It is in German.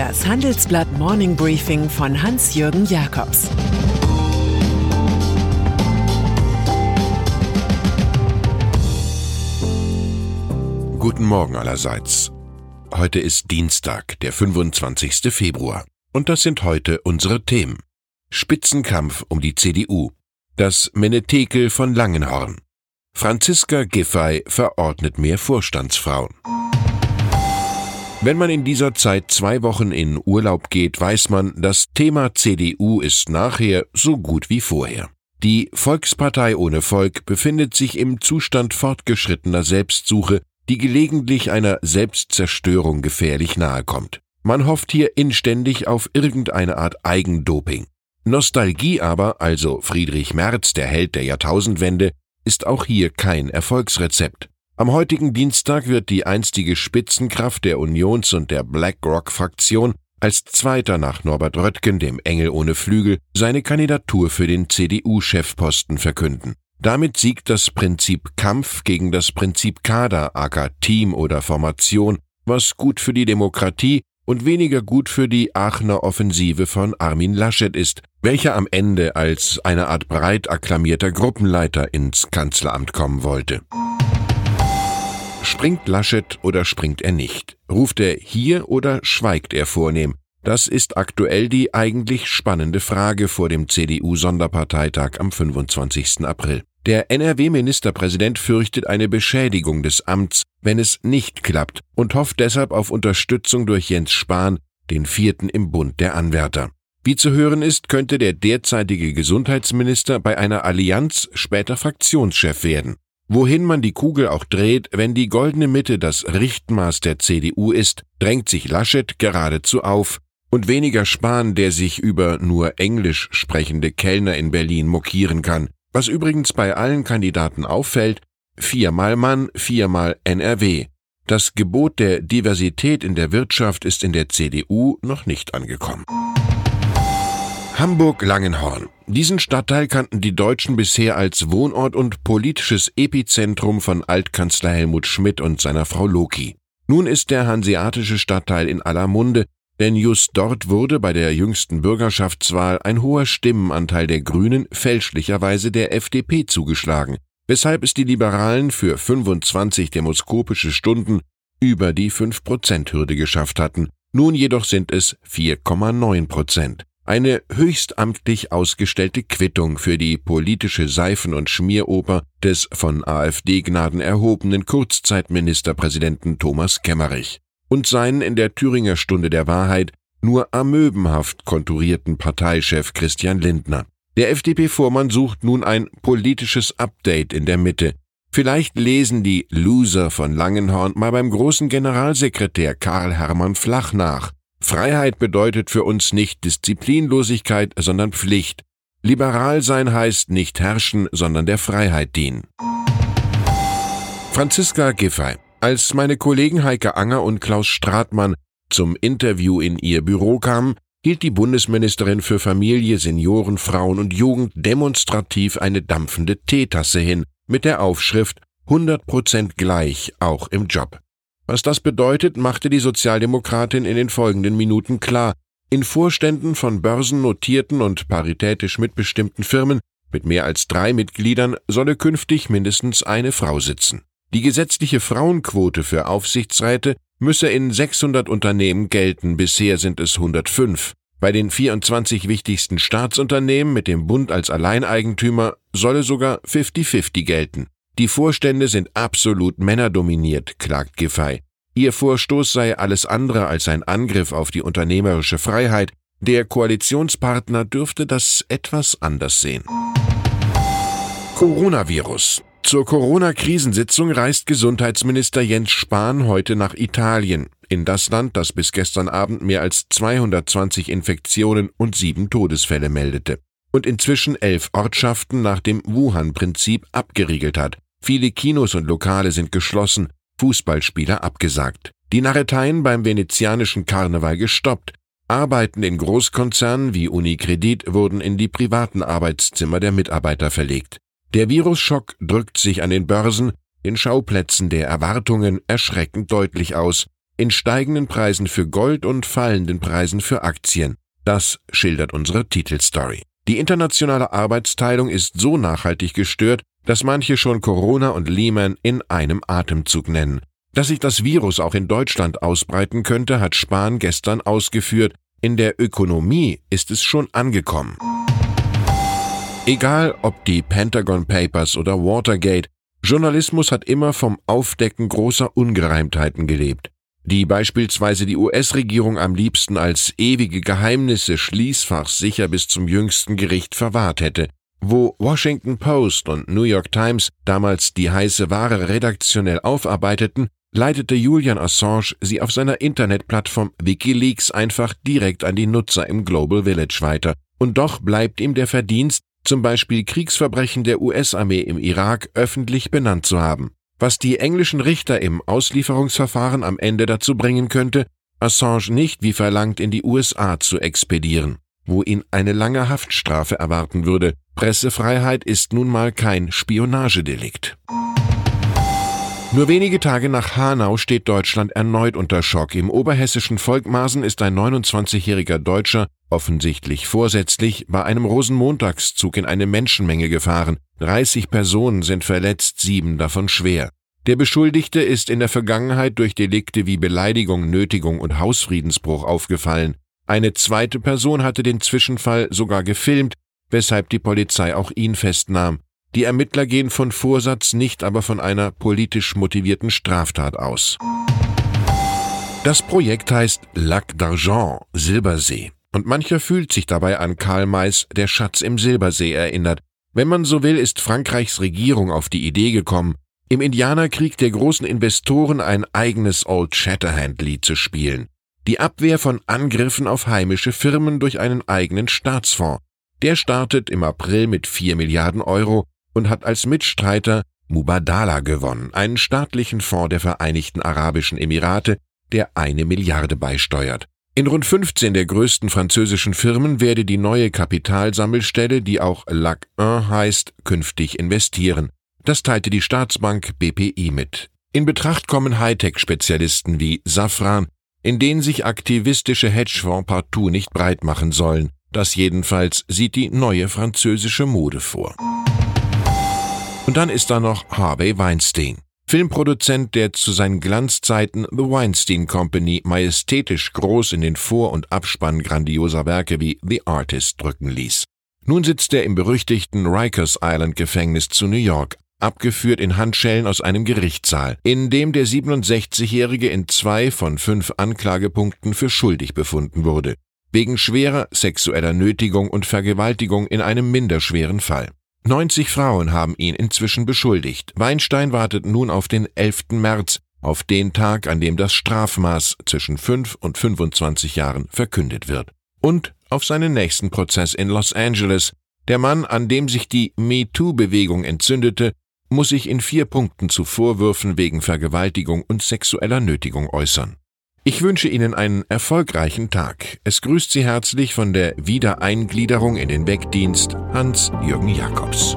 Das Handelsblatt Morning Briefing von Hans-Jürgen Jakobs Guten Morgen allerseits. Heute ist Dienstag, der 25. Februar. Und das sind heute unsere Themen. Spitzenkampf um die CDU. Das Menetekel von Langenhorn. Franziska Giffey verordnet mehr Vorstandsfrauen. Wenn man in dieser Zeit zwei Wochen in Urlaub geht, weiß man, das Thema CDU ist nachher so gut wie vorher. Die Volkspartei ohne Volk befindet sich im Zustand fortgeschrittener Selbstsuche, die gelegentlich einer Selbstzerstörung gefährlich nahe kommt. Man hofft hier inständig auf irgendeine Art Eigendoping. Nostalgie aber, also Friedrich Merz, der Held der Jahrtausendwende, ist auch hier kein Erfolgsrezept. Am heutigen Dienstag wird die einstige Spitzenkraft der Unions- und der BlackRock-Fraktion als Zweiter nach Norbert Röttgen, dem Engel ohne Flügel, seine Kandidatur für den CDU-Chefposten verkünden. Damit siegt das Prinzip Kampf gegen das Prinzip Kader, aka Team oder Formation, was gut für die Demokratie und weniger gut für die Aachener Offensive von Armin Laschet ist, welcher am Ende als eine Art breit akklamierter Gruppenleiter ins Kanzleramt kommen wollte. Springt Laschet oder springt er nicht? Ruft er hier oder schweigt er vornehm? Das ist aktuell die eigentlich spannende Frage vor dem CDU-Sonderparteitag am 25. April. Der NRW-Ministerpräsident fürchtet eine Beschädigung des Amts, wenn es nicht klappt, und hofft deshalb auf Unterstützung durch Jens Spahn, den vierten im Bund der Anwärter. Wie zu hören ist, könnte der derzeitige Gesundheitsminister bei einer Allianz später Fraktionschef werden. Wohin man die Kugel auch dreht, wenn die goldene Mitte das Richtmaß der CDU ist, drängt sich Laschet geradezu auf und weniger Spahn, der sich über nur englisch sprechende Kellner in Berlin mokieren kann. Was übrigens bei allen Kandidaten auffällt, viermal Mann, viermal NRW. Das Gebot der Diversität in der Wirtschaft ist in der CDU noch nicht angekommen. Hamburg-Langenhorn. Diesen Stadtteil kannten die Deutschen bisher als Wohnort und politisches Epizentrum von Altkanzler Helmut Schmidt und seiner Frau Loki. Nun ist der hanseatische Stadtteil in aller Munde, denn just dort wurde bei der jüngsten Bürgerschaftswahl ein hoher Stimmenanteil der Grünen fälschlicherweise der FDP zugeschlagen, weshalb es die Liberalen für 25 demoskopische Stunden über die 5-Prozent-Hürde geschafft hatten. Nun jedoch sind es 4,9 Prozent. Eine höchstamtlich ausgestellte Quittung für die politische Seifen- und Schmieroper des von AfD-Gnaden erhobenen Kurzzeitministerpräsidenten Thomas Kemmerich und seinen in der Thüringer Stunde der Wahrheit nur amöbenhaft konturierten Parteichef Christian Lindner. Der FDP-Vormann sucht nun ein politisches Update in der Mitte. Vielleicht lesen die Loser von Langenhorn mal beim großen Generalsekretär Karl Hermann Flach nach Freiheit bedeutet für uns nicht Disziplinlosigkeit, sondern Pflicht. Liberal sein heißt nicht herrschen, sondern der Freiheit dienen. Franziska Giffey. Als meine Kollegen Heike Anger und Klaus Stratmann zum Interview in ihr Büro kamen, hielt die Bundesministerin für Familie, Senioren, Frauen und Jugend demonstrativ eine dampfende Teetasse hin mit der Aufschrift 100% gleich auch im Job. Was das bedeutet, machte die Sozialdemokratin in den folgenden Minuten klar. In Vorständen von börsennotierten und paritätisch mitbestimmten Firmen mit mehr als drei Mitgliedern solle künftig mindestens eine Frau sitzen. Die gesetzliche Frauenquote für Aufsichtsräte müsse in 600 Unternehmen gelten, bisher sind es 105. Bei den 24 wichtigsten Staatsunternehmen mit dem Bund als Alleineigentümer solle sogar 50-50 gelten. Die Vorstände sind absolut männerdominiert, klagt Giffey. Ihr Vorstoß sei alles andere als ein Angriff auf die unternehmerische Freiheit. Der Koalitionspartner dürfte das etwas anders sehen. Coronavirus. Zur Corona-Krisensitzung reist Gesundheitsminister Jens Spahn heute nach Italien, in das Land, das bis gestern Abend mehr als 220 Infektionen und sieben Todesfälle meldete und inzwischen elf Ortschaften nach dem Wuhan-Prinzip abgeriegelt hat. Viele Kinos und Lokale sind geschlossen, Fußballspieler abgesagt. Die Narreteien beim venezianischen Karneval gestoppt. Arbeiten in Großkonzernen wie Unicredit wurden in die privaten Arbeitszimmer der Mitarbeiter verlegt. Der Virusschock drückt sich an den Börsen, den Schauplätzen der Erwartungen erschreckend deutlich aus. in steigenden Preisen für Gold und fallenden Preisen für Aktien. Das schildert unsere Titelstory. Die internationale Arbeitsteilung ist so nachhaltig gestört, dass manche schon Corona und Lehman in einem Atemzug nennen. Dass sich das Virus auch in Deutschland ausbreiten könnte, hat Spahn gestern ausgeführt. In der Ökonomie ist es schon angekommen. Egal ob die Pentagon Papers oder Watergate, Journalismus hat immer vom Aufdecken großer Ungereimtheiten gelebt, die beispielsweise die US-Regierung am liebsten als ewige Geheimnisse Schließfachs sicher bis zum jüngsten Gericht verwahrt hätte, wo Washington Post und New York Times damals die heiße Ware redaktionell aufarbeiteten, leitete Julian Assange sie auf seiner Internetplattform Wikileaks einfach direkt an die Nutzer im Global Village weiter. Und doch bleibt ihm der Verdienst, zum Beispiel Kriegsverbrechen der US-Armee im Irak öffentlich benannt zu haben, was die englischen Richter im Auslieferungsverfahren am Ende dazu bringen könnte, Assange nicht wie verlangt in die USA zu expedieren, wo ihn eine lange Haftstrafe erwarten würde. Pressefreiheit ist nun mal kein Spionagedelikt. Nur wenige Tage nach Hanau steht Deutschland erneut unter Schock. Im oberhessischen Volkmaßen ist ein 29-jähriger Deutscher offensichtlich vorsätzlich bei einem Rosenmontagszug in eine Menschenmenge gefahren. 30 Personen sind verletzt, sieben davon schwer. Der Beschuldigte ist in der Vergangenheit durch Delikte wie Beleidigung, Nötigung und Hausfriedensbruch aufgefallen. Eine zweite Person hatte den Zwischenfall sogar gefilmt, weshalb die Polizei auch ihn festnahm. Die Ermittler gehen von Vorsatz, nicht aber von einer politisch motivierten Straftat aus. Das Projekt heißt Lac d'Argent, Silbersee. Und mancher fühlt sich dabei an Karl Mays Der Schatz im Silbersee erinnert. Wenn man so will, ist Frankreichs Regierung auf die Idee gekommen, im Indianerkrieg der großen Investoren ein eigenes Old Shatterhand-Lied zu spielen. Die Abwehr von Angriffen auf heimische Firmen durch einen eigenen Staatsfonds. Der startet im April mit 4 Milliarden Euro und hat als Mitstreiter Mubadala gewonnen, einen staatlichen Fonds der Vereinigten Arabischen Emirate, der eine Milliarde beisteuert. In rund 15 der größten französischen Firmen werde die neue Kapitalsammelstelle, die auch LAC 1 heißt, künftig investieren. Das teilte die Staatsbank BPI mit. In Betracht kommen Hightech-Spezialisten wie Safran, in denen sich aktivistische Hedgefonds partout nicht breit machen sollen. Das jedenfalls sieht die neue französische Mode vor. Und dann ist da noch Harvey Weinstein. Filmproduzent, der zu seinen Glanzzeiten The Weinstein Company majestätisch groß in den Vor- und Abspann grandioser Werke wie The Artist drücken ließ. Nun sitzt er im berüchtigten Rikers Island Gefängnis zu New York, abgeführt in Handschellen aus einem Gerichtssaal, in dem der 67-Jährige in zwei von fünf Anklagepunkten für schuldig befunden wurde, wegen schwerer sexueller Nötigung und Vergewaltigung in einem minderschweren Fall. 90 Frauen haben ihn inzwischen beschuldigt. Weinstein wartet nun auf den 11. März, auf den Tag, an dem das Strafmaß zwischen 5 und 25 Jahren verkündet wird. Und auf seinen nächsten Prozess in Los Angeles. Der Mann, an dem sich die MeToo-Bewegung entzündete, muss sich in vier Punkten zu Vorwürfen wegen Vergewaltigung und sexueller Nötigung äußern. Ich wünsche Ihnen einen erfolgreichen Tag. Es grüßt Sie herzlich von der Wiedereingliederung in den Wegdienst Hans-Jürgen Jakobs.